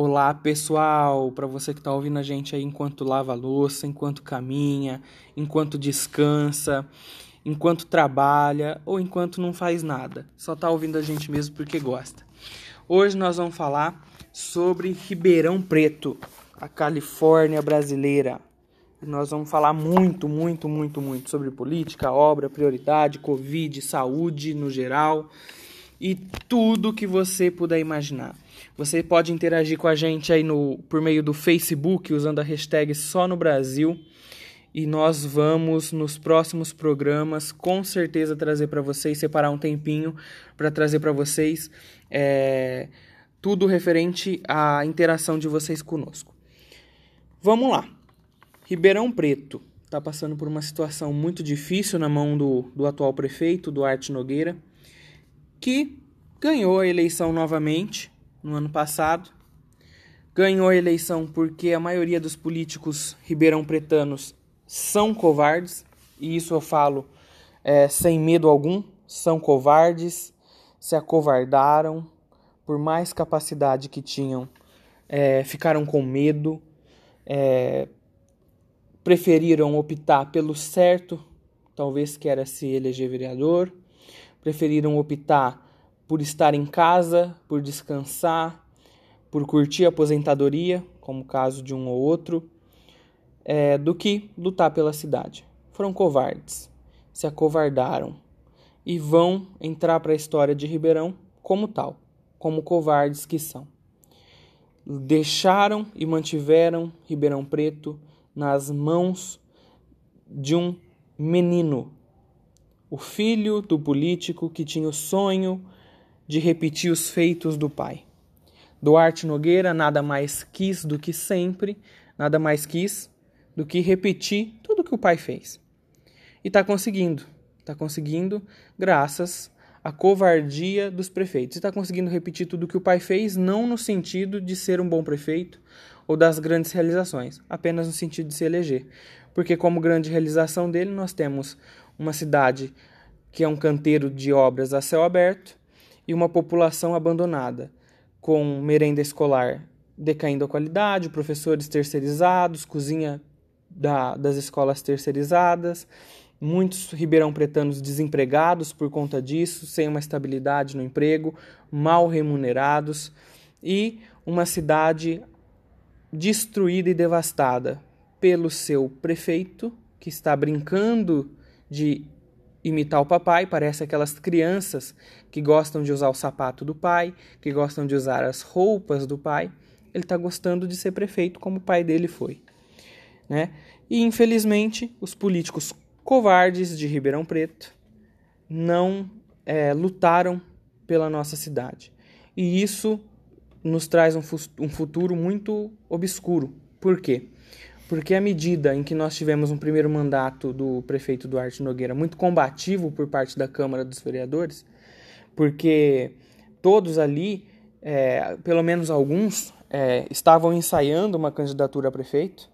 Olá pessoal, para você que está ouvindo a gente aí enquanto lava louça, enquanto caminha, enquanto descansa, enquanto trabalha ou enquanto não faz nada, só está ouvindo a gente mesmo porque gosta. Hoje nós vamos falar sobre Ribeirão Preto, a Califórnia brasileira. Nós vamos falar muito, muito, muito, muito sobre política, obra, prioridade, Covid, saúde no geral e tudo que você puder imaginar. Você pode interagir com a gente aí no, por meio do Facebook usando a hashtag Só no Brasil. E nós vamos nos próximos programas com certeza trazer para vocês, separar um tempinho para trazer para vocês é, tudo referente à interação de vocês conosco. Vamos lá. Ribeirão Preto está passando por uma situação muito difícil na mão do, do atual prefeito, Duarte Nogueira que ganhou a eleição novamente no ano passado. Ganhou a eleição porque a maioria dos políticos ribeirão-pretanos são covardes, e isso eu falo é, sem medo algum, são covardes, se acovardaram, por mais capacidade que tinham, é, ficaram com medo, é, preferiram optar pelo certo, talvez que era se eleger vereador, preferiram optar por estar em casa, por descansar, por curtir a aposentadoria, como o caso de um ou outro, é, do que lutar pela cidade. Foram covardes, se acovardaram e vão entrar para a história de Ribeirão como tal, como covardes que são. Deixaram e mantiveram Ribeirão Preto nas mãos de um menino o filho do político que tinha o sonho de repetir os feitos do pai. Duarte Nogueira nada mais quis do que sempre, nada mais quis do que repetir tudo que o pai fez. E está conseguindo. Está conseguindo graças à covardia dos prefeitos. Está conseguindo repetir tudo que o pai fez, não no sentido de ser um bom prefeito ou das grandes realizações, apenas no sentido de se eleger. Porque, como grande realização dele, nós temos uma cidade que é um canteiro de obras a céu aberto e uma população abandonada, com merenda escolar decaindo a qualidade, professores terceirizados, cozinha da, das escolas terceirizadas, muitos ribeirão pretanos desempregados por conta disso, sem uma estabilidade no emprego, mal remunerados e uma cidade destruída e devastada pelo seu prefeito, que está brincando de imitar o papai, parece aquelas crianças que gostam de usar o sapato do pai, que gostam de usar as roupas do pai. Ele está gostando de ser prefeito como o pai dele foi. Né? E infelizmente, os políticos covardes de Ribeirão Preto não é, lutaram pela nossa cidade. E isso nos traz um, um futuro muito obscuro. Por quê? Porque à medida em que nós tivemos um primeiro mandato do prefeito Duarte Nogueira muito combativo por parte da Câmara dos Vereadores, porque todos ali, é, pelo menos alguns, é, estavam ensaiando uma candidatura a prefeito,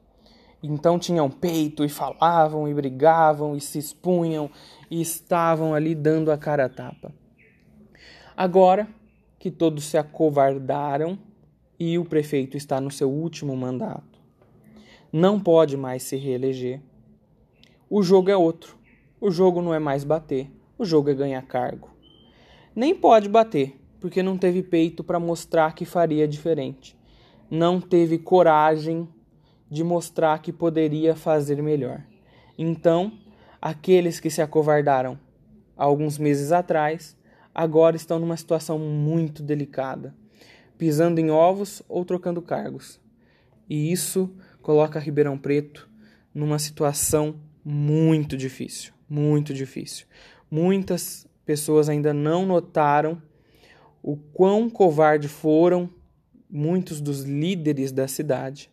então tinham peito e falavam e brigavam e se expunham e estavam ali dando a cara a tapa. Agora que todos se acovardaram e o prefeito está no seu último mandato, não pode mais se reeleger. O jogo é outro. O jogo não é mais bater, o jogo é ganhar cargo. Nem pode bater, porque não teve peito para mostrar que faria diferente. Não teve coragem de mostrar que poderia fazer melhor. Então, aqueles que se acovardaram alguns meses atrás, agora estão numa situação muito delicada, pisando em ovos ou trocando cargos. E isso coloca Ribeirão Preto numa situação muito difícil, muito difícil. Muitas pessoas ainda não notaram o quão covarde foram muitos dos líderes da cidade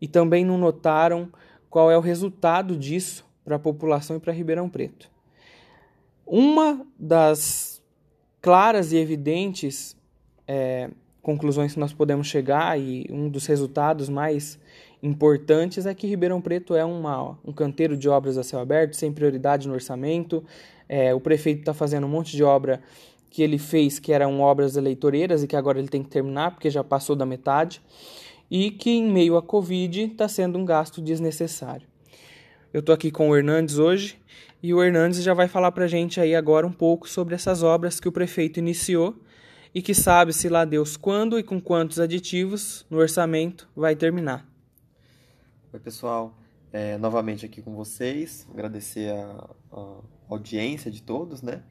e também não notaram qual é o resultado disso para a população e para Ribeirão Preto. Uma das claras e evidentes é, conclusões que nós podemos chegar e um dos resultados mais importantes é que Ribeirão Preto é uma, um canteiro de obras a céu aberto, sem prioridade no orçamento. É, o prefeito está fazendo um monte de obra que ele fez, que eram obras eleitoreiras e que agora ele tem que terminar porque já passou da metade, e que em meio à Covid está sendo um gasto desnecessário. Eu estou aqui com o Hernandes hoje e o Hernandes já vai falar para a gente aí agora um pouco sobre essas obras que o prefeito iniciou e que sabe se lá Deus quando e com quantos aditivos no orçamento vai terminar. Oi pessoal, é, novamente aqui com vocês, agradecer a, a audiência de todos, né?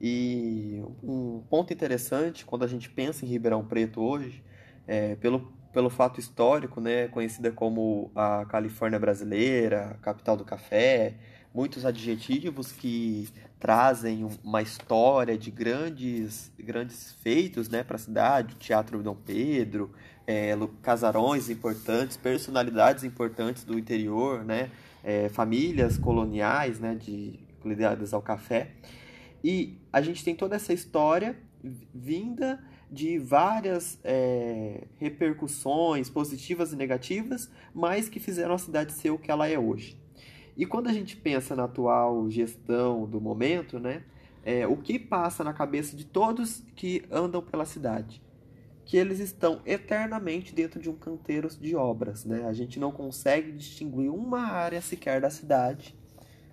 E um ponto interessante quando a gente pensa em Ribeirão Preto hoje, é, pelo, pelo fato histórico, né, conhecida como a Califórnia brasileira, capital do café, muitos adjetivos que trazem uma história de grandes, grandes feitos né, para a cidade, o Teatro Dom Pedro, é, casarões importantes, personalidades importantes do interior, né, é, famílias coloniais né, de, ligadas ao café. E a gente tem toda essa história vinda de várias é, repercussões positivas e negativas, mas que fizeram a cidade ser o que ela é hoje. E quando a gente pensa na atual gestão do momento, né, é, o que passa na cabeça de todos que andam pela cidade? Que eles estão eternamente dentro de um canteiro de obras. Né? A gente não consegue distinguir uma área sequer da cidade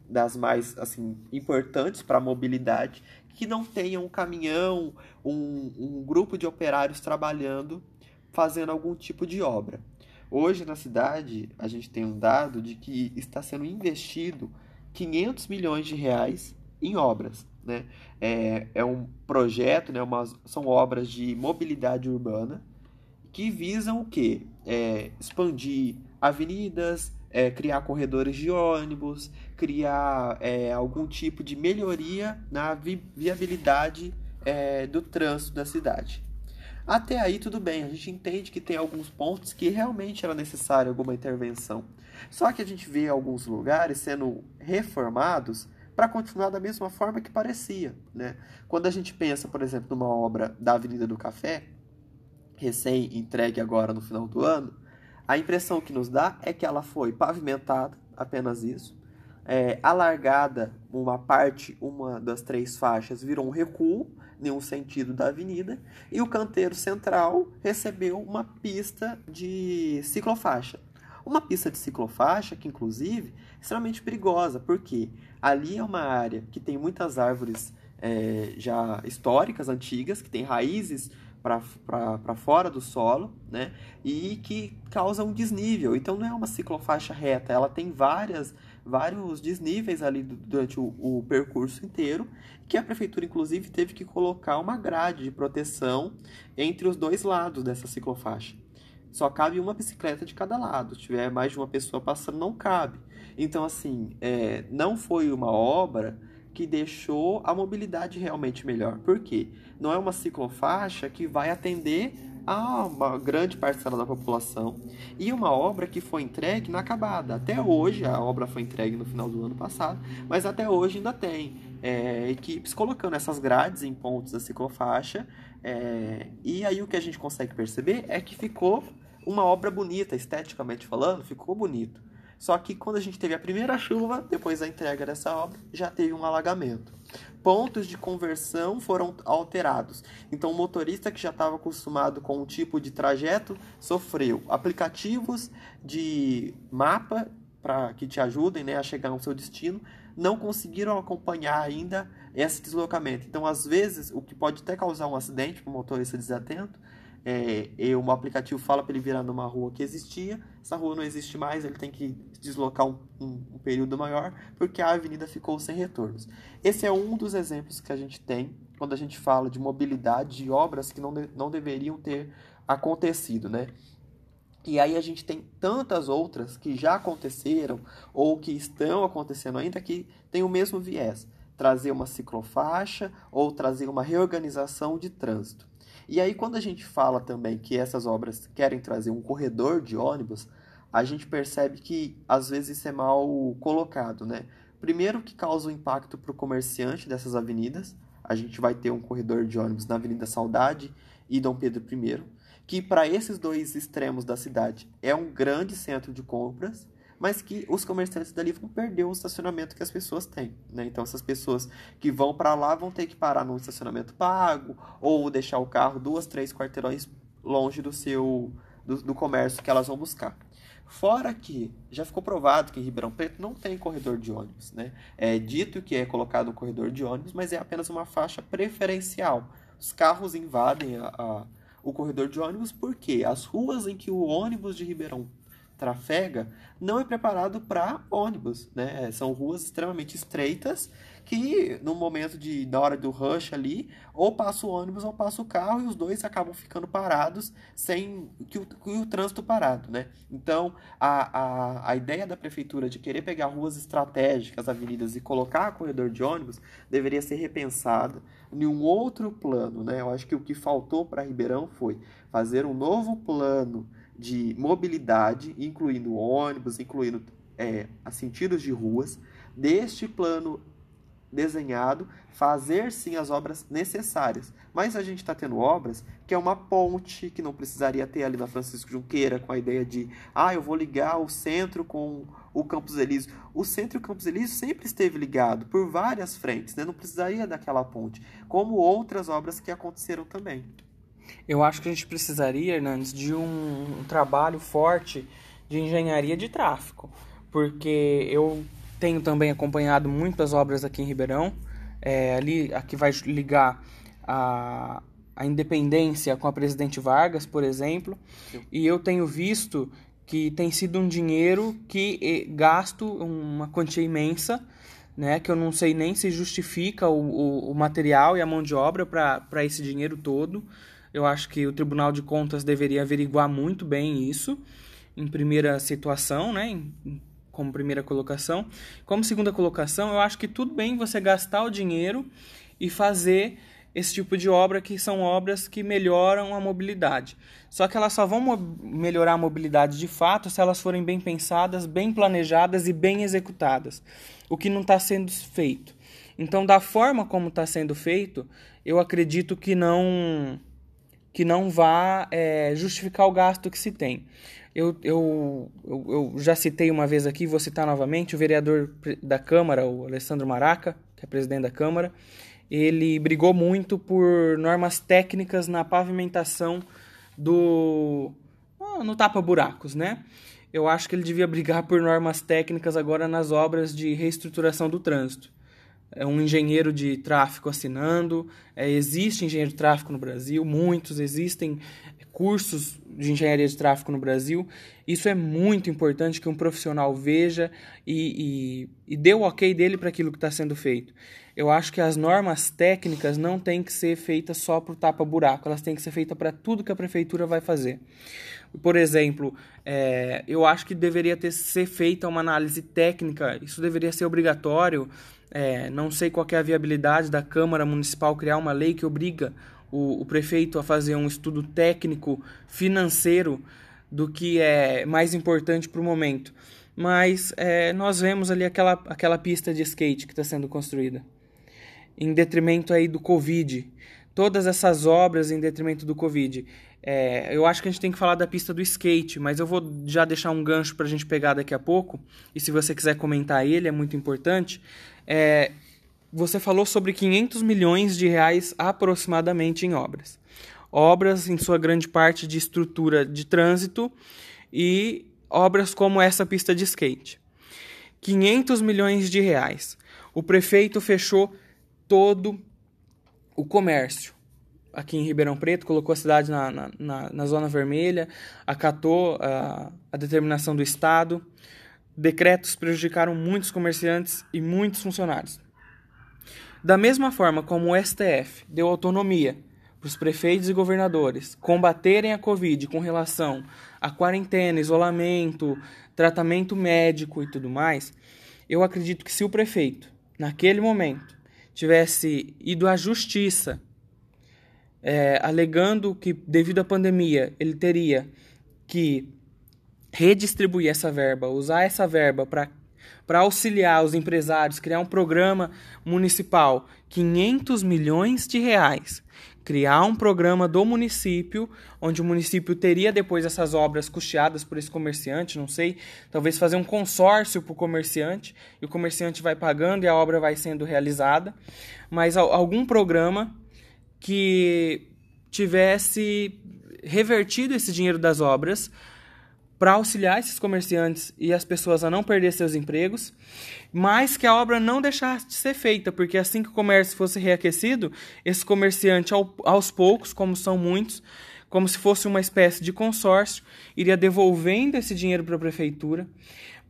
das mais assim importantes para a mobilidade que não tenha um caminhão, um, um grupo de operários trabalhando, fazendo algum tipo de obra. Hoje na cidade a gente tem um dado de que está sendo investido 500 milhões de reais em obras. Né? É, é um projeto, né, uma, são obras de mobilidade urbana que visam o quê? É, expandir avenidas, é, criar corredores de ônibus, criar é, algum tipo de melhoria na vi viabilidade é, do trânsito da cidade. Até aí tudo bem, a gente entende que tem alguns pontos que realmente era necessário alguma intervenção. Só que a gente vê alguns lugares sendo reformados para continuar da mesma forma que parecia. Né? Quando a gente pensa, por exemplo, numa obra da Avenida do Café, recém-entregue agora no final do ano, a impressão que nos dá é que ela foi pavimentada, apenas isso, é, alargada uma parte, uma das três faixas virou um recuo em um sentido da avenida e o canteiro central recebeu uma pista de ciclofaixa. Uma pista de ciclofaixa que, inclusive, é extremamente perigosa, porque ali é uma área que tem muitas árvores é, já históricas, antigas, que tem raízes para fora do solo, né? E que causa um desnível. Então não é uma ciclofaixa reta, ela tem várias vários desníveis ali durante o, o, percurso inteiro, que a prefeitura inclusive teve que colocar uma grade de proteção entre os dois lados dessa ciclofaixa. Só cabe uma bicicleta de cada lado. Se tiver mais de uma pessoa passando, não cabe. Então, assim, é, não foi uma obra que deixou a mobilidade realmente melhor. Por quê? Não é uma ciclofaixa que vai atender a uma grande parcela da população e uma obra que foi entregue inacabada. Até hoje, a obra foi entregue no final do ano passado, mas até hoje ainda tem é, equipes colocando essas grades em pontos da ciclofaixa. É, e aí o que a gente consegue perceber é que ficou uma obra bonita, esteticamente falando, ficou bonito. Só que quando a gente teve a primeira chuva, depois da entrega dessa obra, já teve um alagamento. Pontos de conversão foram alterados. Então, o motorista que já estava acostumado com um tipo de trajeto sofreu. Aplicativos de mapa para que te ajudem né, a chegar ao seu destino não conseguiram acompanhar ainda esse deslocamento. Então, às vezes, o que pode até causar um acidente para o motorista desatento é, um aplicativo fala para ele virar numa rua que existia, essa rua não existe mais, ele tem que deslocar um, um, um, período maior porque a avenida ficou sem retornos. Esse é um dos exemplos que a gente tem quando a gente fala de mobilidade de obras que não, de, não deveriam ter acontecido, né? E aí a gente tem tantas outras que já aconteceram ou que estão acontecendo ainda que tem o mesmo viés, trazer uma ciclofaixa ou trazer uma reorganização de trânsito. E aí, quando a gente fala também que essas obras querem trazer um corredor de ônibus, a gente percebe que às vezes isso é mal colocado, né? Primeiro, que causa um impacto para o comerciante dessas avenidas. A gente vai ter um corredor de ônibus na Avenida Saudade e Dom Pedro I, que para esses dois extremos da cidade é um grande centro de compras, mas que os comerciantes dali vão perder o estacionamento que as pessoas têm. Né? Então, essas pessoas que vão para lá vão ter que parar num estacionamento pago ou deixar o carro duas, três quarteirões longe do seu do, do comércio que elas vão buscar. Fora que já ficou provado que em Ribeirão Preto não tem corredor de ônibus. Né? É dito que é colocado um corredor de ônibus, mas é apenas uma faixa preferencial. Os carros invadem a, a, o corredor de ônibus porque as ruas em que o ônibus de Ribeirão trafega não é preparado para ônibus, né? São ruas extremamente estreitas que no momento de na hora do rush ali, ou passa o ônibus ou passa o carro e os dois acabam ficando parados sem que o, que o trânsito parado, né? Então, a, a, a ideia da prefeitura de querer pegar ruas estratégicas, avenidas e colocar corredor de ônibus deveria ser repensada em um outro plano, né? Eu acho que o que faltou para Ribeirão foi fazer um novo plano de mobilidade, incluindo ônibus, incluindo é, sentidos de ruas, deste plano desenhado, fazer sim as obras necessárias. Mas a gente está tendo obras que é uma ponte que não precisaria ter ali na Francisco Junqueira, com a ideia de, ah, eu vou ligar o centro com o Campos Elísio. O centro e o Campos Elísio sempre esteve ligado por várias frentes, né? não precisaria daquela ponte, como outras obras que aconteceram também. Eu acho que a gente precisaria, Hernandes, de um, um trabalho forte de engenharia de tráfego, porque eu tenho também acompanhado muitas obras aqui em Ribeirão, é, ali a que vai ligar a, a Independência com a Presidente Vargas, por exemplo, Sim. e eu tenho visto que tem sido um dinheiro que gasto uma quantia imensa, né, que eu não sei nem se justifica o, o, o material e a mão de obra para esse dinheiro todo. Eu acho que o Tribunal de Contas deveria averiguar muito bem isso em primeira situação, né, em, como primeira colocação. Como segunda colocação, eu acho que tudo bem você gastar o dinheiro e fazer esse tipo de obra que são obras que melhoram a mobilidade. Só que elas só vão melhorar a mobilidade de fato se elas forem bem pensadas, bem planejadas e bem executadas, o que não está sendo feito. Então, da forma como está sendo feito, eu acredito que não que não vá é, justificar o gasto que se tem. Eu, eu, eu, já citei uma vez aqui, vou citar novamente, o vereador da Câmara, o Alessandro Maraca, que é presidente da Câmara, ele brigou muito por normas técnicas na pavimentação do. no tapa-buracos, né? Eu acho que ele devia brigar por normas técnicas agora nas obras de reestruturação do trânsito. É um engenheiro de tráfego assinando, é, existe engenheiro de tráfego no Brasil, muitos, existem cursos de engenharia de tráfego no Brasil. Isso é muito importante que um profissional veja e, e, e dê o ok dele para aquilo que está sendo feito. Eu acho que as normas técnicas não têm que ser feitas só para o tapa-buraco, elas têm que ser feitas para tudo que a prefeitura vai fazer. Por exemplo, é, eu acho que deveria ter, ser feita uma análise técnica, isso deveria ser obrigatório. É, não sei qual é a viabilidade da Câmara Municipal criar uma lei que obriga o, o prefeito a fazer um estudo técnico financeiro do que é mais importante para o momento. Mas é, nós vemos ali aquela, aquela pista de skate que está sendo construída, em detrimento aí do Covid. Todas essas obras em detrimento do Covid. É, eu acho que a gente tem que falar da pista do skate, mas eu vou já deixar um gancho para a gente pegar daqui a pouco. E se você quiser comentar ele, é muito importante. É, você falou sobre 500 milhões de reais aproximadamente em obras. Obras, em sua grande parte, de estrutura de trânsito e obras como essa pista de skate. 500 milhões de reais. O prefeito fechou todo o comércio aqui em Ribeirão Preto, colocou a cidade na, na, na, na zona vermelha, acatou a, a determinação do Estado. Decretos prejudicaram muitos comerciantes e muitos funcionários. Da mesma forma como o STF deu autonomia para os prefeitos e governadores combaterem a Covid com relação à quarentena, isolamento, tratamento médico e tudo mais, eu acredito que se o prefeito, naquele momento, tivesse ido à justiça é, alegando que, devido à pandemia, ele teria que redistribuir essa verba, usar essa verba para auxiliar os empresários, criar um programa municipal, 500 milhões de reais. criar um programa do município, onde o município teria depois essas obras custeadas por esse comerciante, não sei, talvez fazer um consórcio para o comerciante, e o comerciante vai pagando e a obra vai sendo realizada, mas algum programa que tivesse revertido esse dinheiro das obras para auxiliar esses comerciantes e as pessoas a não perder seus empregos, mas que a obra não deixasse de ser feita, porque assim que o comércio fosse reaquecido, esse comerciante, aos poucos, como são muitos, como se fosse uma espécie de consórcio, iria devolvendo esse dinheiro para a prefeitura,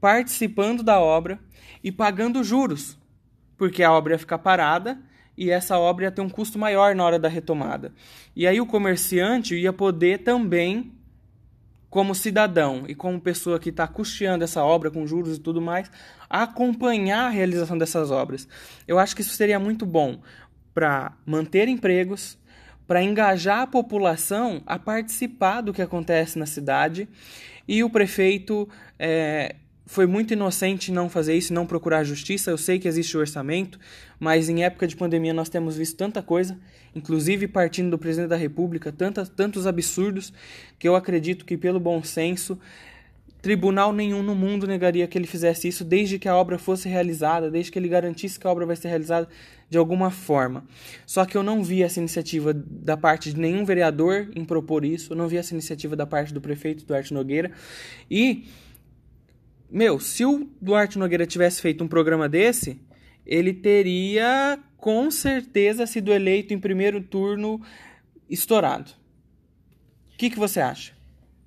participando da obra e pagando juros, porque a obra ia ficar parada e essa obra ia ter um custo maior na hora da retomada. E aí o comerciante ia poder também como cidadão e como pessoa que está custeando essa obra com juros e tudo mais, acompanhar a realização dessas obras. Eu acho que isso seria muito bom para manter empregos, para engajar a população a participar do que acontece na cidade e o prefeito é, foi muito inocente não fazer isso, não procurar justiça. Eu sei que existe o orçamento, mas em época de pandemia nós temos visto tanta coisa, inclusive partindo do presidente da República, tantas, tantos absurdos, que eu acredito que, pelo bom senso, tribunal nenhum no mundo negaria que ele fizesse isso, desde que a obra fosse realizada, desde que ele garantisse que a obra vai ser realizada de alguma forma. Só que eu não vi essa iniciativa da parte de nenhum vereador em propor isso, eu não vi essa iniciativa da parte do prefeito Duarte Nogueira. E meu, se o Duarte Nogueira tivesse feito um programa desse, ele teria com certeza sido eleito em primeiro turno estourado. O que, que você acha?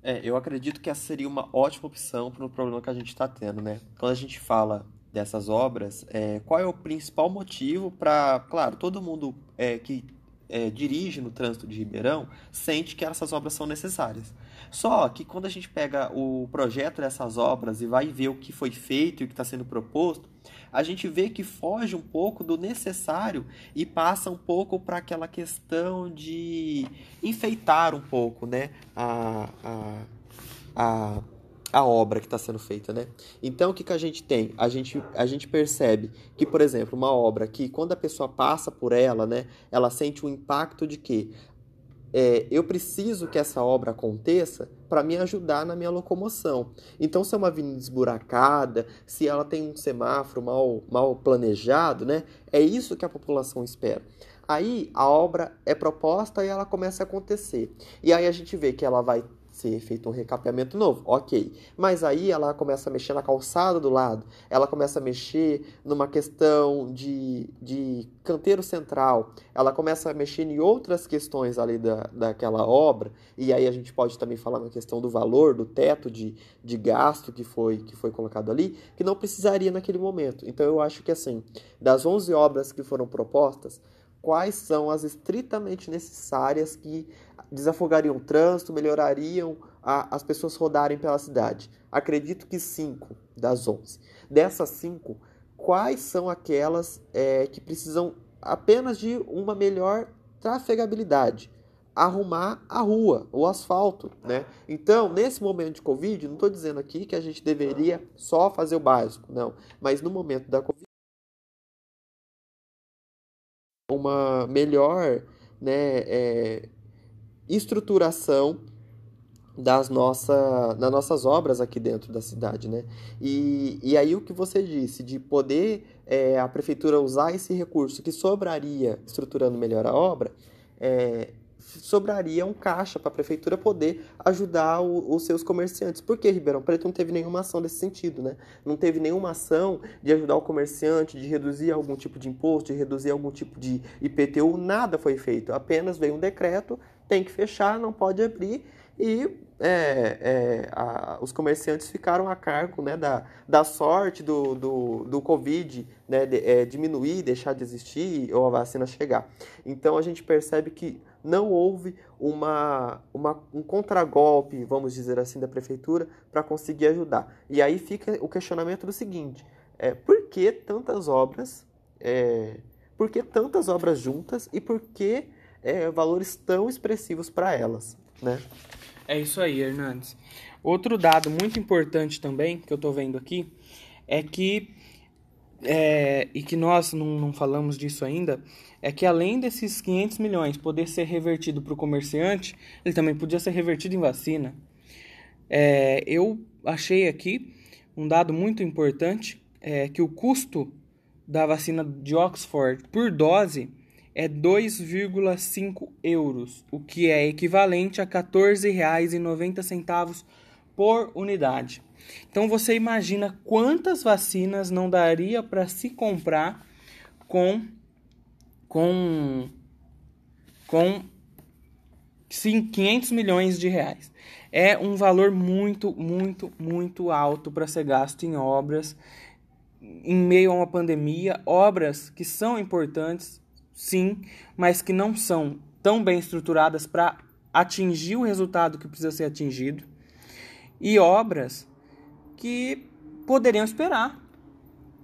É, eu acredito que essa seria uma ótima opção para o problema que a gente está tendo, né? Quando a gente fala dessas obras, é, qual é o principal motivo para, claro, todo mundo é, que é, dirige no trânsito de Ribeirão sente que essas obras são necessárias. Só que quando a gente pega o projeto dessas obras e vai ver o que foi feito e o que está sendo proposto, a gente vê que foge um pouco do necessário e passa um pouco para aquela questão de enfeitar um pouco né, a, a, a, a obra que está sendo feita. Né? Então, o que, que a gente tem? A gente, a gente percebe que, por exemplo, uma obra que, quando a pessoa passa por ela, né, ela sente o impacto de que é, eu preciso que essa obra aconteça para me ajudar na minha locomoção. Então, se é uma avenida esburacada, se ela tem um semáforo mal, mal planejado, né, é isso que a população espera. Aí a obra é proposta e ela começa a acontecer. E aí a gente vê que ela vai ser feito um recapeamento novo, ok. Mas aí ela começa a mexer na calçada do lado, ela começa a mexer numa questão de, de canteiro central, ela começa a mexer em outras questões ali da, daquela obra, e aí a gente pode também falar na questão do valor, do teto de, de gasto que foi, que foi colocado ali, que não precisaria naquele momento. Então eu acho que assim, das 11 obras que foram propostas, quais são as estritamente necessárias que desafogariam o trânsito, melhorariam a, as pessoas rodarem pela cidade? Acredito que cinco das onze. Dessas cinco, quais são aquelas é, que precisam apenas de uma melhor trafegabilidade? Arrumar a rua, o asfalto, né? Então, nesse momento de Covid, não estou dizendo aqui que a gente deveria só fazer o básico, não. Mas no momento da Covid, uma melhor né, é, estruturação das, nossa, das nossas obras aqui dentro da cidade, né? E, e aí o que você disse, de poder é, a prefeitura usar esse recurso que sobraria estruturando melhor a obra, é, sobraria um caixa para a prefeitura poder ajudar o, os seus comerciantes. Porque Ribeirão Preto não teve nenhuma ação nesse sentido, né? Não teve nenhuma ação de ajudar o comerciante, de reduzir algum tipo de imposto, de reduzir algum tipo de IPTU, nada foi feito. Apenas veio um decreto, tem que fechar, não pode abrir e é, é, a, os comerciantes ficaram a cargo né, da, da sorte do, do, do Covid né, de, é, diminuir, deixar de existir ou a vacina chegar. Então a gente percebe que não houve uma, uma, um contragolpe, vamos dizer assim, da prefeitura para conseguir ajudar. E aí fica o questionamento do seguinte: é, por que tantas obras? É, por que tantas obras juntas e por que é, valores tão expressivos para elas? Né? É isso aí, Hernandes. Outro dado muito importante também que eu estou vendo aqui é que é, e que nós não, não falamos disso ainda, é que além desses 500 milhões poder ser revertido para o comerciante, ele também podia ser revertido em vacina. É, eu achei aqui um dado muito importante, é que o custo da vacina de Oxford por dose é 2,5 euros, o que é equivalente a R$ 14,90 por unidade. Então você imagina quantas vacinas não daria para se comprar com com com 500 milhões de reais. É um valor muito, muito, muito alto para ser gasto em obras em meio a uma pandemia, obras que são importantes, sim, mas que não são tão bem estruturadas para atingir o resultado que precisa ser atingido, e obras que poderiam esperar.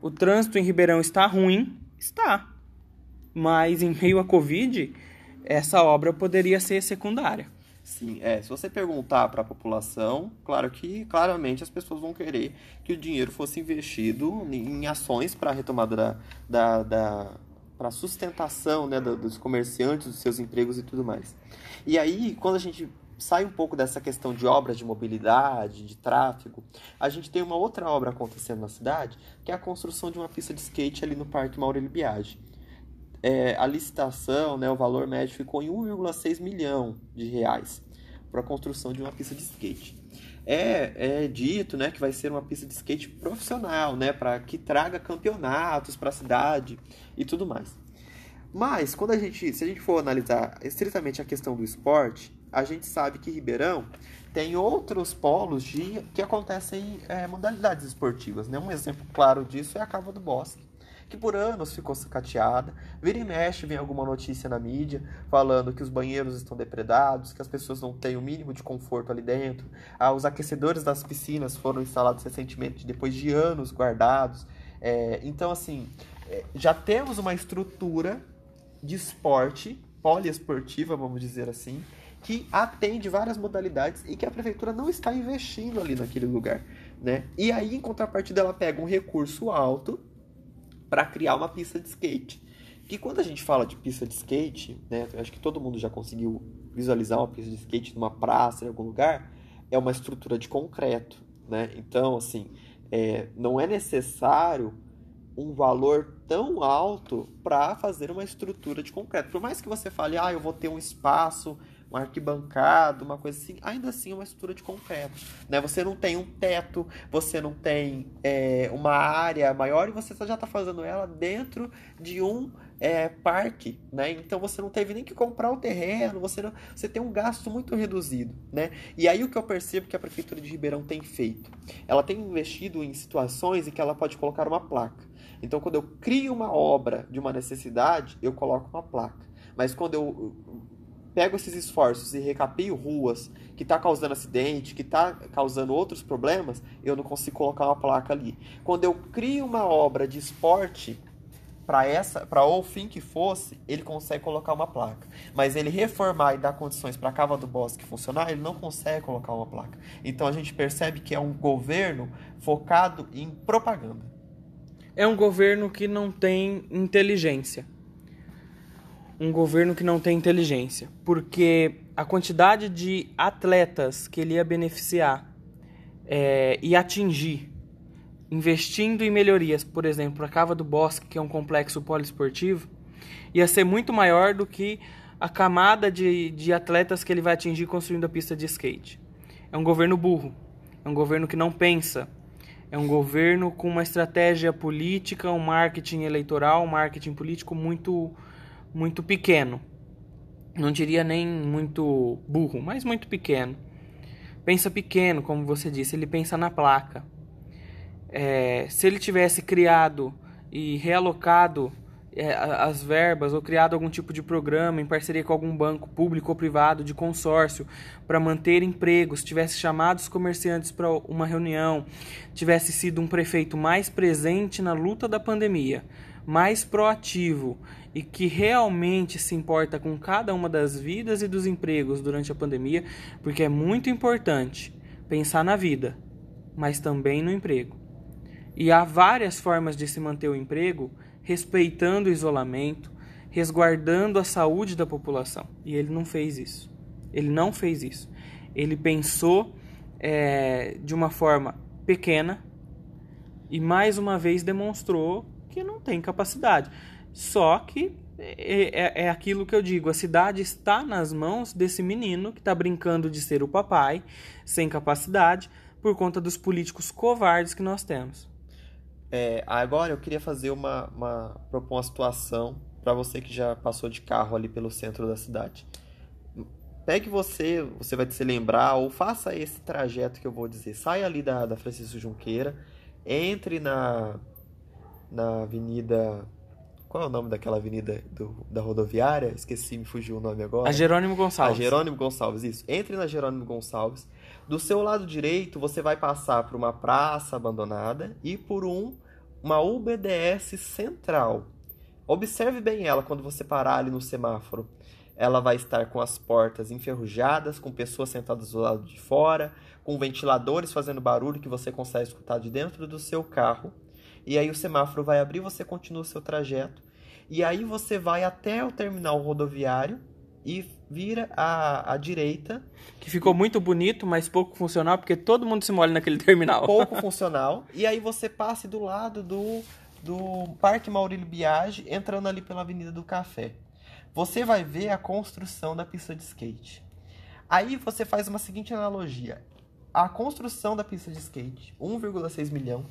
O trânsito em Ribeirão está ruim? Está. Mas em meio à Covid, essa obra poderia ser secundária. Sim, é. Se você perguntar para a população, claro que claramente as pessoas vão querer que o dinheiro fosse investido em ações para a retomada da, da, da para sustentação né, dos comerciantes, dos seus empregos e tudo mais. E aí, quando a gente sai um pouco dessa questão de obras de mobilidade, de tráfego, a gente tem uma outra obra acontecendo na cidade, que é a construção de uma pista de skate ali no Parque Maurílio Biagi é, a licitação, né, o valor médio ficou em 1,6 milhão de reais para a construção de uma pista de skate. É, é dito né, que vai ser uma pista de skate profissional, né, para que traga campeonatos para a cidade e tudo mais. Mas quando a gente, se a gente for analisar estritamente a questão do esporte, a gente sabe que Ribeirão tem outros polos de, que acontecem é, modalidades esportivas. Né? Um exemplo claro disso é a Cava do Bosque que por anos ficou sacateada. Vira e mexe, vem alguma notícia na mídia falando que os banheiros estão depredados, que as pessoas não têm o mínimo de conforto ali dentro. Ah, os aquecedores das piscinas foram instalados recentemente, depois de anos guardados. É, então, assim, é, já temos uma estrutura de esporte, poliesportiva, vamos dizer assim, que atende várias modalidades e que a prefeitura não está investindo ali naquele lugar. Né? E aí, em contrapartida, ela pega um recurso alto para criar uma pista de skate. Que quando a gente fala de pista de skate, né, acho que todo mundo já conseguiu visualizar uma pista de skate numa praça, em algum lugar, é uma estrutura de concreto, né? Então, assim, é, não é necessário um valor tão alto para fazer uma estrutura de concreto. Por mais que você fale, ah, eu vou ter um espaço uma arquibancada, uma coisa assim, ainda assim é uma estrutura de concreto. Né? Você não tem um teto, você não tem é, uma área maior e você já está fazendo ela dentro de um é, parque, né? Então você não teve nem que comprar o terreno, você, não, você tem um gasto muito reduzido, né? E aí o que eu percebo que a prefeitura de Ribeirão tem feito, ela tem investido em situações em que ela pode colocar uma placa. Então quando eu crio uma obra de uma necessidade, eu coloco uma placa. Mas quando eu pego esses esforços e recapio ruas que está causando acidente, que está causando outros problemas, eu não consigo colocar uma placa ali. Quando eu crio uma obra de esporte para essa, para o fim que fosse, ele consegue colocar uma placa. Mas ele reformar e dar condições para a cava do bosque funcionar, ele não consegue colocar uma placa. Então a gente percebe que é um governo focado em propaganda. É um governo que não tem inteligência um governo que não tem inteligência, porque a quantidade de atletas que ele ia beneficiar é, e atingir, investindo em melhorias, por exemplo, a Cava do Bosque, que é um complexo poliesportivo, ia ser muito maior do que a camada de, de atletas que ele vai atingir construindo a pista de skate. É um governo burro, é um governo que não pensa, é um governo com uma estratégia política, um marketing eleitoral, um marketing político muito muito pequeno. Não diria nem muito burro, mas muito pequeno. Pensa pequeno, como você disse, ele pensa na placa. É, se ele tivesse criado e realocado é, as verbas ou criado algum tipo de programa em parceria com algum banco público ou privado de consórcio para manter empregos, tivesse chamado os comerciantes para uma reunião, tivesse sido um prefeito mais presente na luta da pandemia, mais proativo e que realmente se importa com cada uma das vidas e dos empregos durante a pandemia, porque é muito importante pensar na vida, mas também no emprego. E há várias formas de se manter o emprego respeitando o isolamento, resguardando a saúde da população. E ele não fez isso. Ele não fez isso. Ele pensou é, de uma forma pequena e mais uma vez demonstrou que não tem capacidade. Só que é, é, é aquilo que eu digo: a cidade está nas mãos desse menino que está brincando de ser o papai, sem capacidade, por conta dos políticos covardes que nós temos. É, agora eu queria fazer uma, uma propor uma situação para você que já passou de carro ali pelo centro da cidade. Pegue você, você vai se lembrar, ou faça esse trajeto que eu vou dizer. Saia ali da, da Francisco Junqueira, entre na, na avenida. Qual é o nome daquela avenida do, da rodoviária? Esqueci, me fugiu o nome agora. A Jerônimo Gonçalves. A Jerônimo Gonçalves, isso. Entre na Jerônimo Gonçalves. Do seu lado direito, você vai passar por uma praça abandonada e por um, uma UBDS central. Observe bem ela quando você parar ali no semáforo. Ela vai estar com as portas enferrujadas, com pessoas sentadas do lado de fora, com ventiladores fazendo barulho que você consegue escutar de dentro do seu carro. E aí o semáforo vai abrir, você continua o seu trajeto. E aí você vai até o terminal rodoviário e vira à, à direita. Que ficou muito bonito, mas pouco funcional, porque todo mundo se molha naquele terminal. Pouco funcional. E aí você passe do lado do do Parque Maurílio Biagi, entrando ali pela Avenida do Café. Você vai ver a construção da pista de skate. Aí você faz uma seguinte analogia. A construção da pista de skate, 1,6 milhão,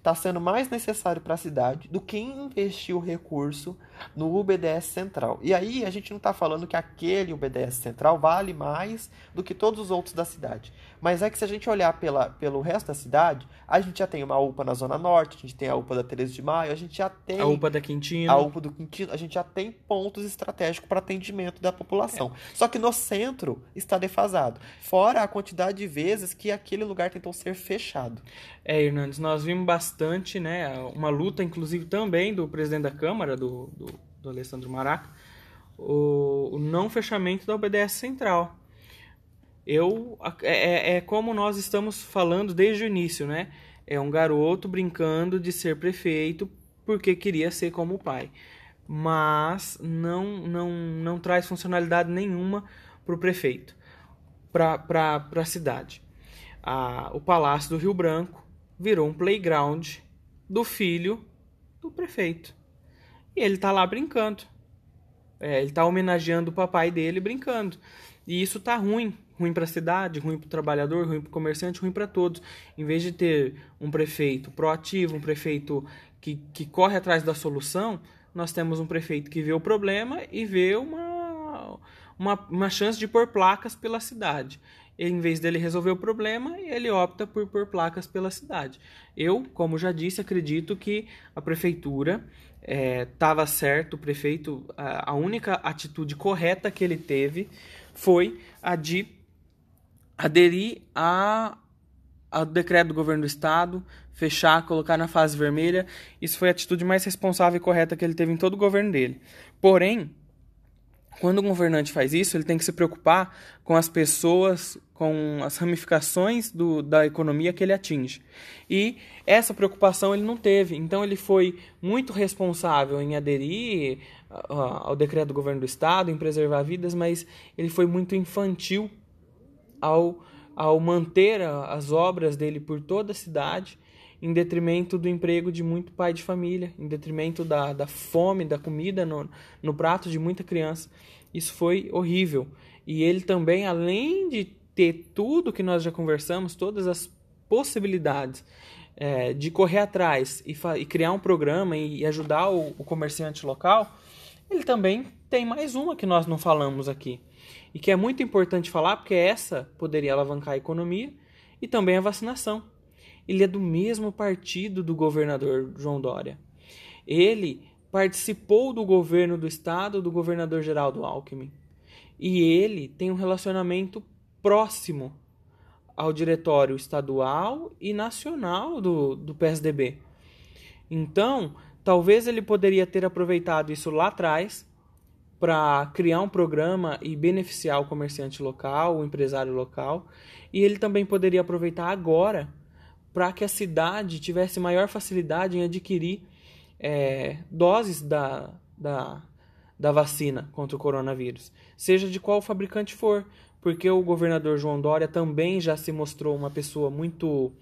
está sendo mais necessário para a cidade do que investir o recurso no UBDS Central. E aí a gente não está falando que aquele UBDS Central vale mais do que todos os outros da cidade. Mas é que se a gente olhar pela, pelo resto da cidade, a gente já tem uma UPA na Zona Norte, a gente tem a UPA da Teresa de Maio, a gente já tem... A UPA da Quintino. A UPA do Quintino, a gente já tem pontos estratégicos para atendimento da população. É. Só que no centro está defasado. Fora a quantidade de vezes que aquele lugar tentou ser fechado. É, Hernandes, nós vimos bastante, né, uma luta, inclusive, também do presidente da Câmara, do, do, do Alessandro Maraca, o, o não fechamento da UBDS Central eu é, é, é como nós estamos falando desde o início, né? É um garoto brincando de ser prefeito porque queria ser como o pai, mas não não não traz funcionalidade nenhuma para o prefeito, para a cidade. O Palácio do Rio Branco virou um playground do filho do prefeito. E ele está lá brincando. É, ele está homenageando o papai dele brincando. E isso tá ruim ruim para a cidade, ruim para o trabalhador, ruim para o comerciante, ruim para todos. Em vez de ter um prefeito proativo, um prefeito que, que corre atrás da solução, nós temos um prefeito que vê o problema e vê uma, uma, uma chance de pôr placas pela cidade. Em vez dele resolver o problema, ele opta por pôr placas pela cidade. Eu, como já disse, acredito que a prefeitura estava é, certo, o prefeito, a, a única atitude correta que ele teve foi a de aderir a, ao decreto do governo do estado, fechar, colocar na fase vermelha. Isso foi a atitude mais responsável e correta que ele teve em todo o governo dele. Porém, quando o governante faz isso, ele tem que se preocupar com as pessoas, com as ramificações do, da economia que ele atinge. E essa preocupação ele não teve. Então ele foi muito responsável em aderir uh, ao decreto do governo do estado, em preservar vidas, mas ele foi muito infantil ao, ao manter as obras dele por toda a cidade, em detrimento do emprego de muito pai de família, em detrimento da, da fome, da comida no, no prato de muita criança. Isso foi horrível. E ele também, além de ter tudo que nós já conversamos, todas as possibilidades é, de correr atrás e, e, criar um programa e, e ajudar o, o comerciante local, ele também tem mais uma que nós não falamos aqui, e que é muito importante falar porque essa poderia alavancar a economia e também a vacinação. Ele é do mesmo partido do governador João Dória. Ele participou do governo do estado do governador Geraldo Alckmin. E ele tem um relacionamento próximo ao diretório estadual e nacional do, do PSDB. Então, talvez ele poderia ter aproveitado isso lá atrás para criar um programa e beneficiar o comerciante local, o empresário local, e ele também poderia aproveitar agora para que a cidade tivesse maior facilidade em adquirir é, doses da, da, da vacina contra o coronavírus, seja de qual fabricante for, porque o governador João Dória também já se mostrou uma pessoa muito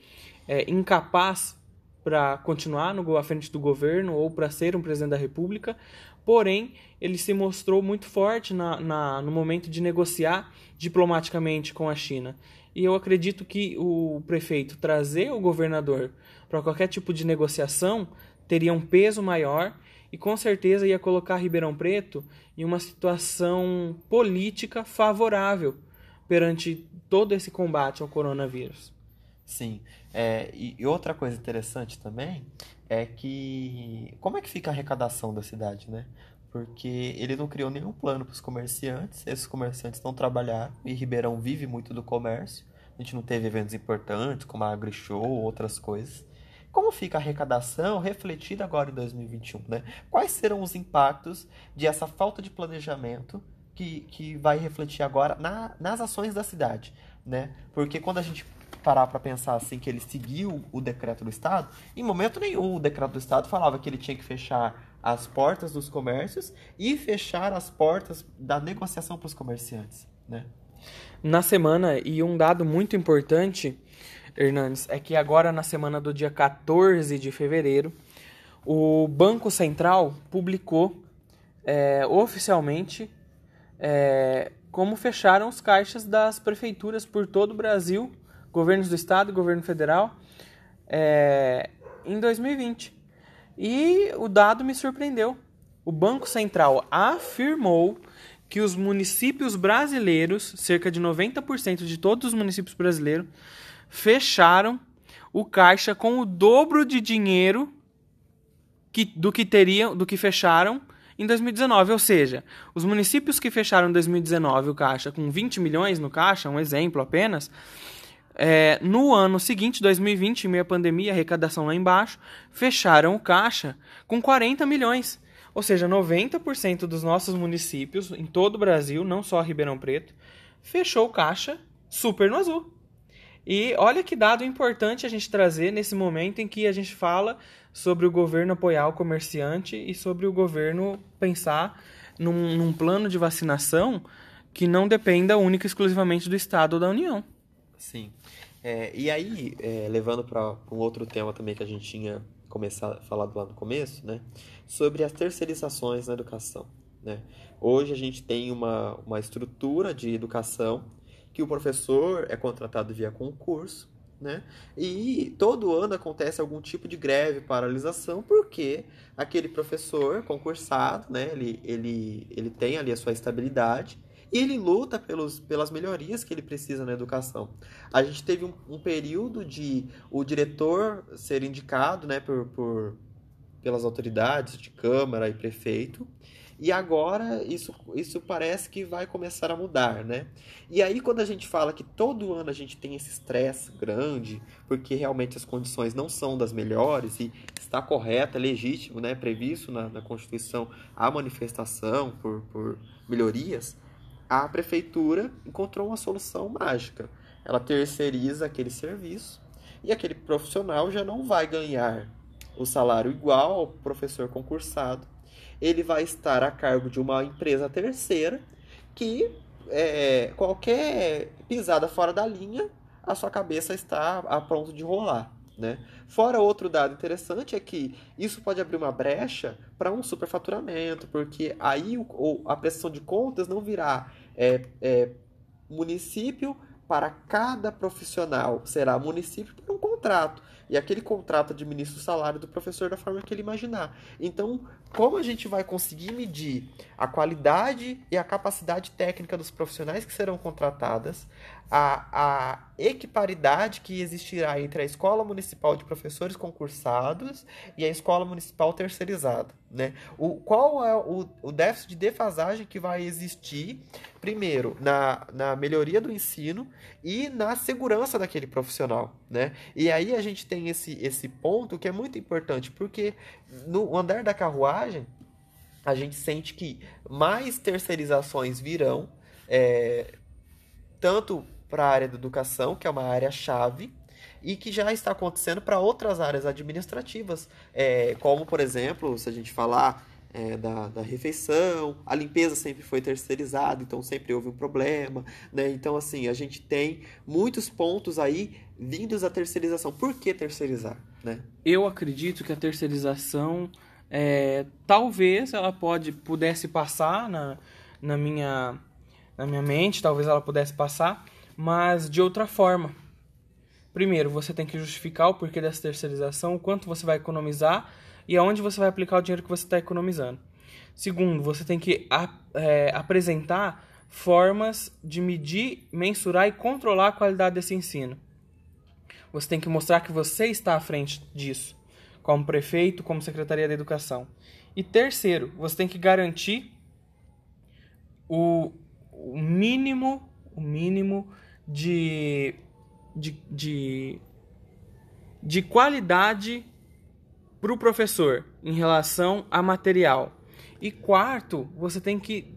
é, incapaz para continuar no, à frente do governo ou para ser um presidente da República, porém ele se mostrou muito forte na, na, no momento de negociar diplomaticamente com a China. E eu acredito que o prefeito trazer o governador para qualquer tipo de negociação teria um peso maior e com certeza ia colocar Ribeirão Preto em uma situação política favorável perante todo esse combate ao coronavírus. Sim. É, e, outra coisa interessante também é que como é que fica a arrecadação da cidade, né? Porque ele não criou nenhum plano para os comerciantes, esses comerciantes não trabalharam e Ribeirão vive muito do comércio. A gente não teve eventos importantes como a AgriShow ou outras coisas. Como fica a arrecadação refletida agora em 2021, né? Quais serão os impactos de essa falta de planejamento que, que vai refletir agora na, nas ações da cidade, né? Porque quando a gente parar para pensar assim que ele seguiu o decreto do Estado, em momento nenhum o decreto do Estado falava que ele tinha que fechar as portas dos comércios e fechar as portas da negociação para os comerciantes, né? Na semana, e um dado muito importante, Hernandes, é que agora na semana do dia 14 de fevereiro, o Banco Central publicou é, oficialmente é, como fecharam os caixas das prefeituras por todo o Brasil, governos do estado e governo federal, é, em 2020. E o dado me surpreendeu. O Banco Central afirmou que os municípios brasileiros, cerca de 90% de todos os municípios brasileiros, fecharam o caixa com o dobro de dinheiro que, do que teriam, do que fecharam em 2019. Ou seja, os municípios que fecharam em 2019 o caixa com 20 milhões no caixa, um exemplo apenas, é, no ano seguinte, 2020, em meio à pandemia, arrecadação lá embaixo, fecharam o caixa com 40 milhões. Ou seja, 90% dos nossos municípios em todo o Brasil, não só Ribeirão Preto, fechou caixa super no azul. E olha que dado importante a gente trazer nesse momento em que a gente fala sobre o governo apoiar o comerciante e sobre o governo pensar num, num plano de vacinação que não dependa única e exclusivamente do Estado ou da União. Sim. É, e aí, é, levando para um outro tema também que a gente tinha começado a falar lá no começo, né, sobre as terceirizações na educação. Né? Hoje a gente tem uma, uma estrutura de educação que o professor é contratado via concurso, né? E todo ano acontece algum tipo de greve, paralisação, porque aquele professor concursado, né, ele, ele, ele tem ali a sua estabilidade e ele luta pelos, pelas melhorias que ele precisa na educação. A gente teve um, um período de o diretor ser indicado né, por, por, pelas autoridades de Câmara e prefeito, e agora isso, isso parece que vai começar a mudar, né? E aí quando a gente fala que todo ano a gente tem esse estresse grande, porque realmente as condições não são das melhores e está correto, é legítimo, né? Previsto na, na Constituição a manifestação por, por melhorias, a prefeitura encontrou uma solução mágica. Ela terceiriza aquele serviço e aquele profissional já não vai ganhar o salário igual ao professor concursado ele vai estar a cargo de uma empresa terceira que é, qualquer pisada fora da linha, a sua cabeça está a ponto de rolar. Né? Fora outro dado interessante é que isso pode abrir uma brecha para um superfaturamento, porque aí o, a prestação de contas não virá é, é, município para cada profissional, será município por um contrato. E aquele contrato administra o salário do professor da forma que ele imaginar. Então, como a gente vai conseguir medir a qualidade e a capacidade técnica dos profissionais que serão contratadas, a, a equiparidade que existirá entre a Escola Municipal de Professores Concursados e a Escola Municipal Terceirizada. Né? O, qual é o, o déficit de defasagem que vai existir, primeiro, na, na melhoria do ensino e na segurança daquele profissional. Né? E aí a gente tem esse, esse ponto que é muito importante, porque no andar da carruagem, a gente sente que mais terceirizações virão, é, tanto para a área da educação, que é uma área chave, e que já está acontecendo para outras áreas administrativas, é, como, por exemplo, se a gente falar é, da, da refeição, a limpeza sempre foi terceirizada, então sempre houve um problema, né? Então, assim, a gente tem muitos pontos aí vindos da terceirização. Por que terceirizar, né? Eu acredito que a terceirização, é, talvez ela pode, pudesse passar na, na, minha, na minha mente, talvez ela pudesse passar, mas de outra forma. Primeiro, você tem que justificar o porquê dessa terceirização, o quanto você vai economizar e aonde você vai aplicar o dinheiro que você está economizando. Segundo, você tem que é, apresentar formas de medir, mensurar e controlar a qualidade desse ensino. Você tem que mostrar que você está à frente disso, como prefeito, como secretaria da educação. E terceiro, você tem que garantir o, o mínimo, o mínimo de, de, de, de qualidade para o professor em relação a material. E quarto, você tem que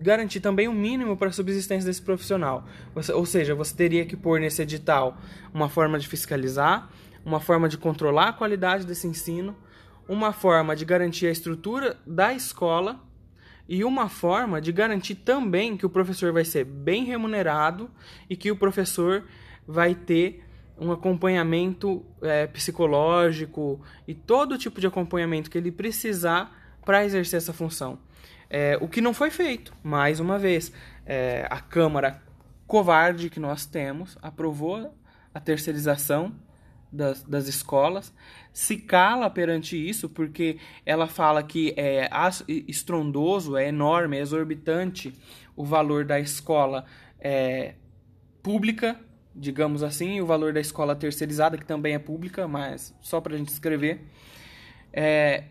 garantir também o um mínimo para a subsistência desse profissional. Você, ou seja, você teria que pôr nesse edital uma forma de fiscalizar, uma forma de controlar a qualidade desse ensino, uma forma de garantir a estrutura da escola e uma forma de garantir também que o professor vai ser bem remunerado e que o professor vai ter um acompanhamento é, psicológico e todo tipo de acompanhamento que ele precisar para exercer essa função. É, o que não foi feito, mais uma vez, é, a Câmara covarde que nós temos aprovou a terceirização das, das escolas, se cala perante isso porque ela fala que é estrondoso, é enorme, é exorbitante o valor da escola é, pública digamos assim, o valor da escola terceirizada, que também é pública, mas só para a gente escrever. É,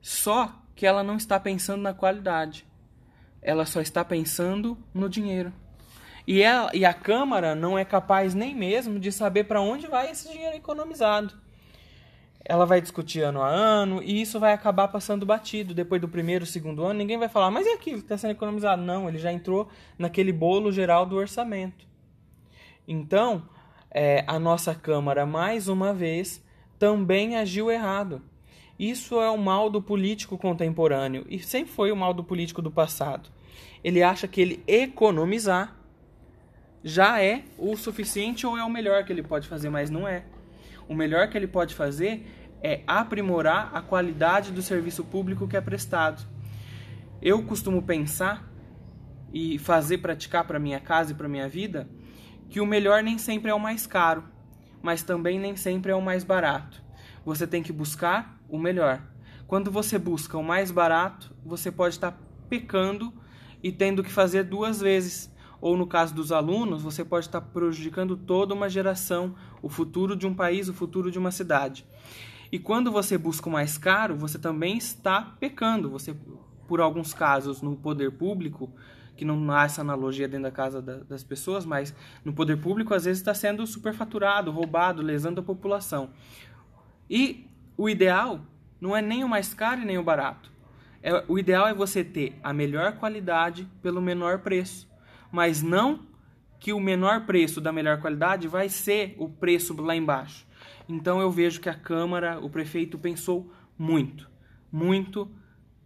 só que ela não está pensando na qualidade, ela só está pensando no dinheiro. E, ela, e a Câmara não é capaz nem mesmo de saber para onde vai esse dinheiro economizado. Ela vai discutir ano a ano e isso vai acabar passando batido. Depois do primeiro, segundo ano, ninguém vai falar, mas e aquilo que está sendo economizado? Não, ele já entrou naquele bolo geral do orçamento. Então, é, a nossa Câmara, mais uma vez, também agiu errado. Isso é o mal do político contemporâneo e sempre foi o mal do político do passado. Ele acha que ele economizar já é o suficiente ou é o melhor que ele pode fazer, mas não é. O melhor que ele pode fazer é aprimorar a qualidade do serviço público que é prestado. Eu costumo pensar e fazer praticar para minha casa e para minha vida que o melhor nem sempre é o mais caro, mas também nem sempre é o mais barato. Você tem que buscar o melhor. Quando você busca o mais barato, você pode estar pecando e tendo que fazer duas vezes. Ou no caso dos alunos, você pode estar prejudicando toda uma geração, o futuro de um país, o futuro de uma cidade. E quando você busca o mais caro, você também está pecando. Você, por alguns casos, no poder público, que não há essa analogia dentro da casa da, das pessoas, mas no poder público às vezes está sendo superfaturado, roubado, lesando a população. E o ideal não é nem o mais caro e nem o barato. É, o ideal é você ter a melhor qualidade pelo menor preço, mas não que o menor preço da melhor qualidade vai ser o preço lá embaixo. Então eu vejo que a Câmara, o prefeito pensou muito, muito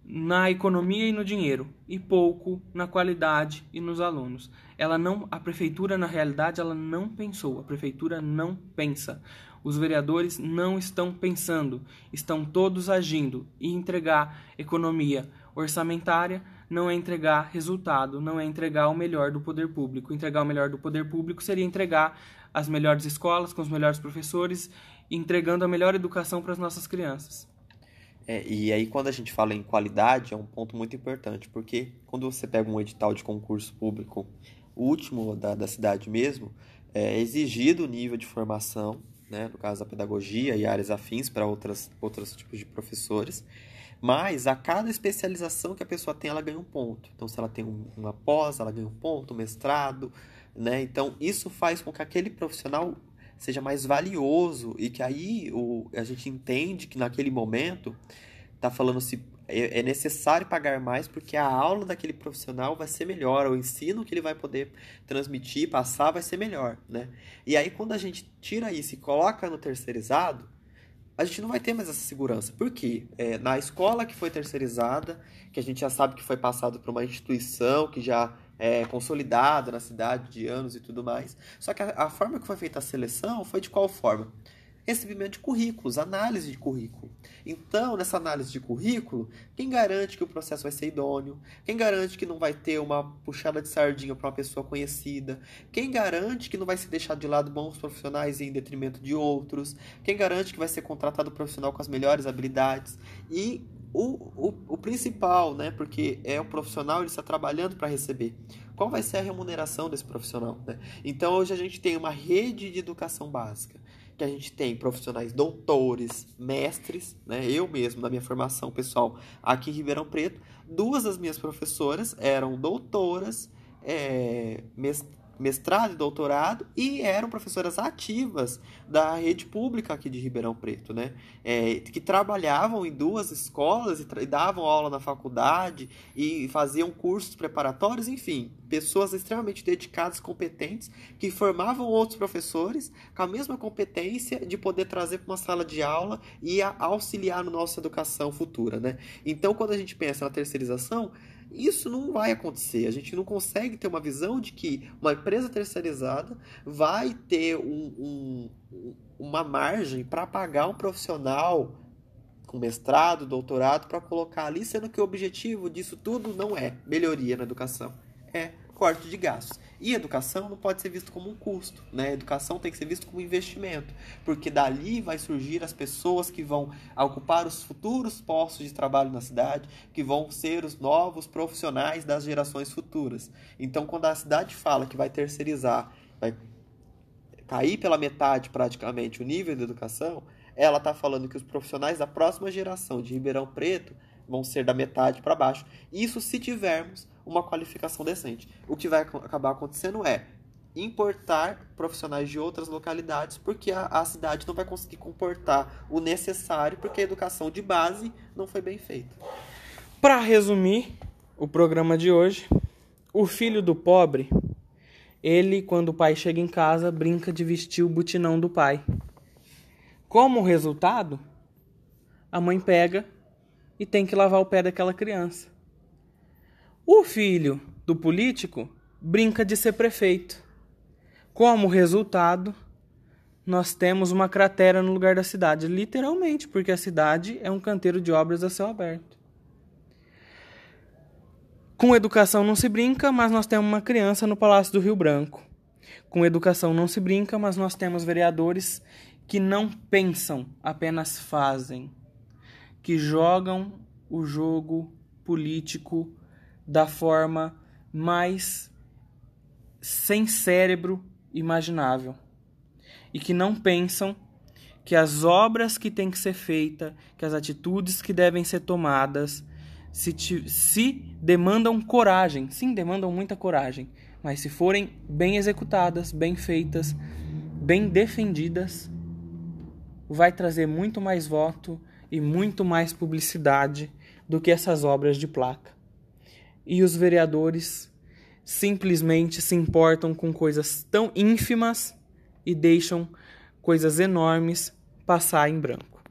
na economia e no dinheiro e pouco na qualidade e nos alunos. Ela não, a prefeitura na realidade ela não pensou, a prefeitura não pensa. Os vereadores não estão pensando, estão todos agindo e entregar economia orçamentária não é entregar resultado, não é entregar o melhor do poder público. Entregar o melhor do poder público seria entregar as melhores escolas com os melhores professores, entregando a melhor educação para as nossas crianças. É, e aí, quando a gente fala em qualidade, é um ponto muito importante, porque quando você pega um edital de concurso público, o último da, da cidade mesmo, é exigido o nível de formação, né, no caso da pedagogia e áreas afins para outras, outros tipos de professores, mas a cada especialização que a pessoa tem, ela ganha um ponto. Então, se ela tem um, uma pós, ela ganha um ponto, um mestrado, né? Então, isso faz com que aquele profissional seja mais valioso e que aí o, a gente entende que naquele momento está falando se é, é necessário pagar mais porque a aula daquele profissional vai ser melhor, o ensino que ele vai poder transmitir, passar, vai ser melhor, né? E aí quando a gente tira isso e coloca no terceirizado, a gente não vai ter mais essa segurança. Por quê? É, na escola que foi terceirizada, que a gente já sabe que foi passado por uma instituição que já é consolidada na cidade de anos e tudo mais. Só que a, a forma que foi feita a seleção foi de qual forma? Recebimento de currículos, análise de currículo. Então, nessa análise de currículo, quem garante que o processo vai ser idôneo? Quem garante que não vai ter uma puxada de sardinha para uma pessoa conhecida? Quem garante que não vai ser deixado de lado bons profissionais em detrimento de outros? Quem garante que vai ser contratado profissional com as melhores habilidades? E o, o, o principal, né? Porque é o profissional, ele está trabalhando para receber. Qual vai ser a remuneração desse profissional? Né? Então, hoje a gente tem uma rede de educação básica que a gente tem profissionais doutores, mestres, né? Eu mesmo, na minha formação pessoal aqui em Ribeirão Preto, duas das minhas professoras eram doutoras, é, mestrado e doutorado e eram professoras ativas da rede pública aqui de Ribeirão Preto, né? É, que trabalhavam em duas escolas e, e, davam aula na faculdade e faziam cursos preparatórios, enfim, pessoas extremamente dedicadas, competentes, que formavam outros professores com a mesma competência de poder trazer para uma sala de aula e auxiliar na nossa educação futura, né? Então, quando a gente pensa na terceirização, isso não vai acontecer. A gente não consegue ter uma visão de que uma empresa terceirizada vai ter um, um, uma margem para pagar um profissional com mestrado, doutorado, para colocar ali, sendo que o objetivo disso tudo não é melhoria na educação, é corte de gastos. E educação não pode ser visto como um custo, né? Educação tem que ser visto como investimento, porque dali vai surgir as pessoas que vão ocupar os futuros postos de trabalho na cidade, que vão ser os novos profissionais das gerações futuras. Então, quando a cidade fala que vai terceirizar, vai cair pela metade praticamente o nível de educação, ela está falando que os profissionais da próxima geração de Ribeirão Preto vão ser da metade para baixo. Isso se tivermos uma qualificação decente. O que vai acabar acontecendo é importar profissionais de outras localidades, porque a, a, cidade não vai conseguir comportar o necessário, porque a educação de base não foi bem feita. Para resumir o programa de hoje, o filho do pobre, ele, quando o pai chega em casa, brinca de vestir o butinão do pai. Como resultado, a mãe pega e tem que lavar o pé daquela criança. O filho do político brinca de ser prefeito. Como resultado, nós temos uma cratera no lugar da cidade, literalmente, porque a cidade é um canteiro de obras a céu aberto. Com educação não se brinca, mas nós temos uma criança no Palácio do Rio Branco. Com educação não se brinca, mas nós temos vereadores que não pensam, apenas fazem, que jogam o jogo político da forma mais sem cérebro imaginável. E que não pensam que as obras que têm que ser feitas, que as atitudes que devem ser tomadas, se, te, se demandam coragem, sim, demandam muita coragem, mas se forem bem executadas, bem feitas, bem defendidas, vai trazer muito mais voto e muito mais publicidade do que essas obras de placa e os vereadores simplesmente se importam com coisas tão ínfimas e deixam coisas enormes passar em branco.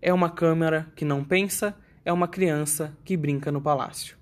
É uma câmara que não pensa, é uma criança que brinca no palácio.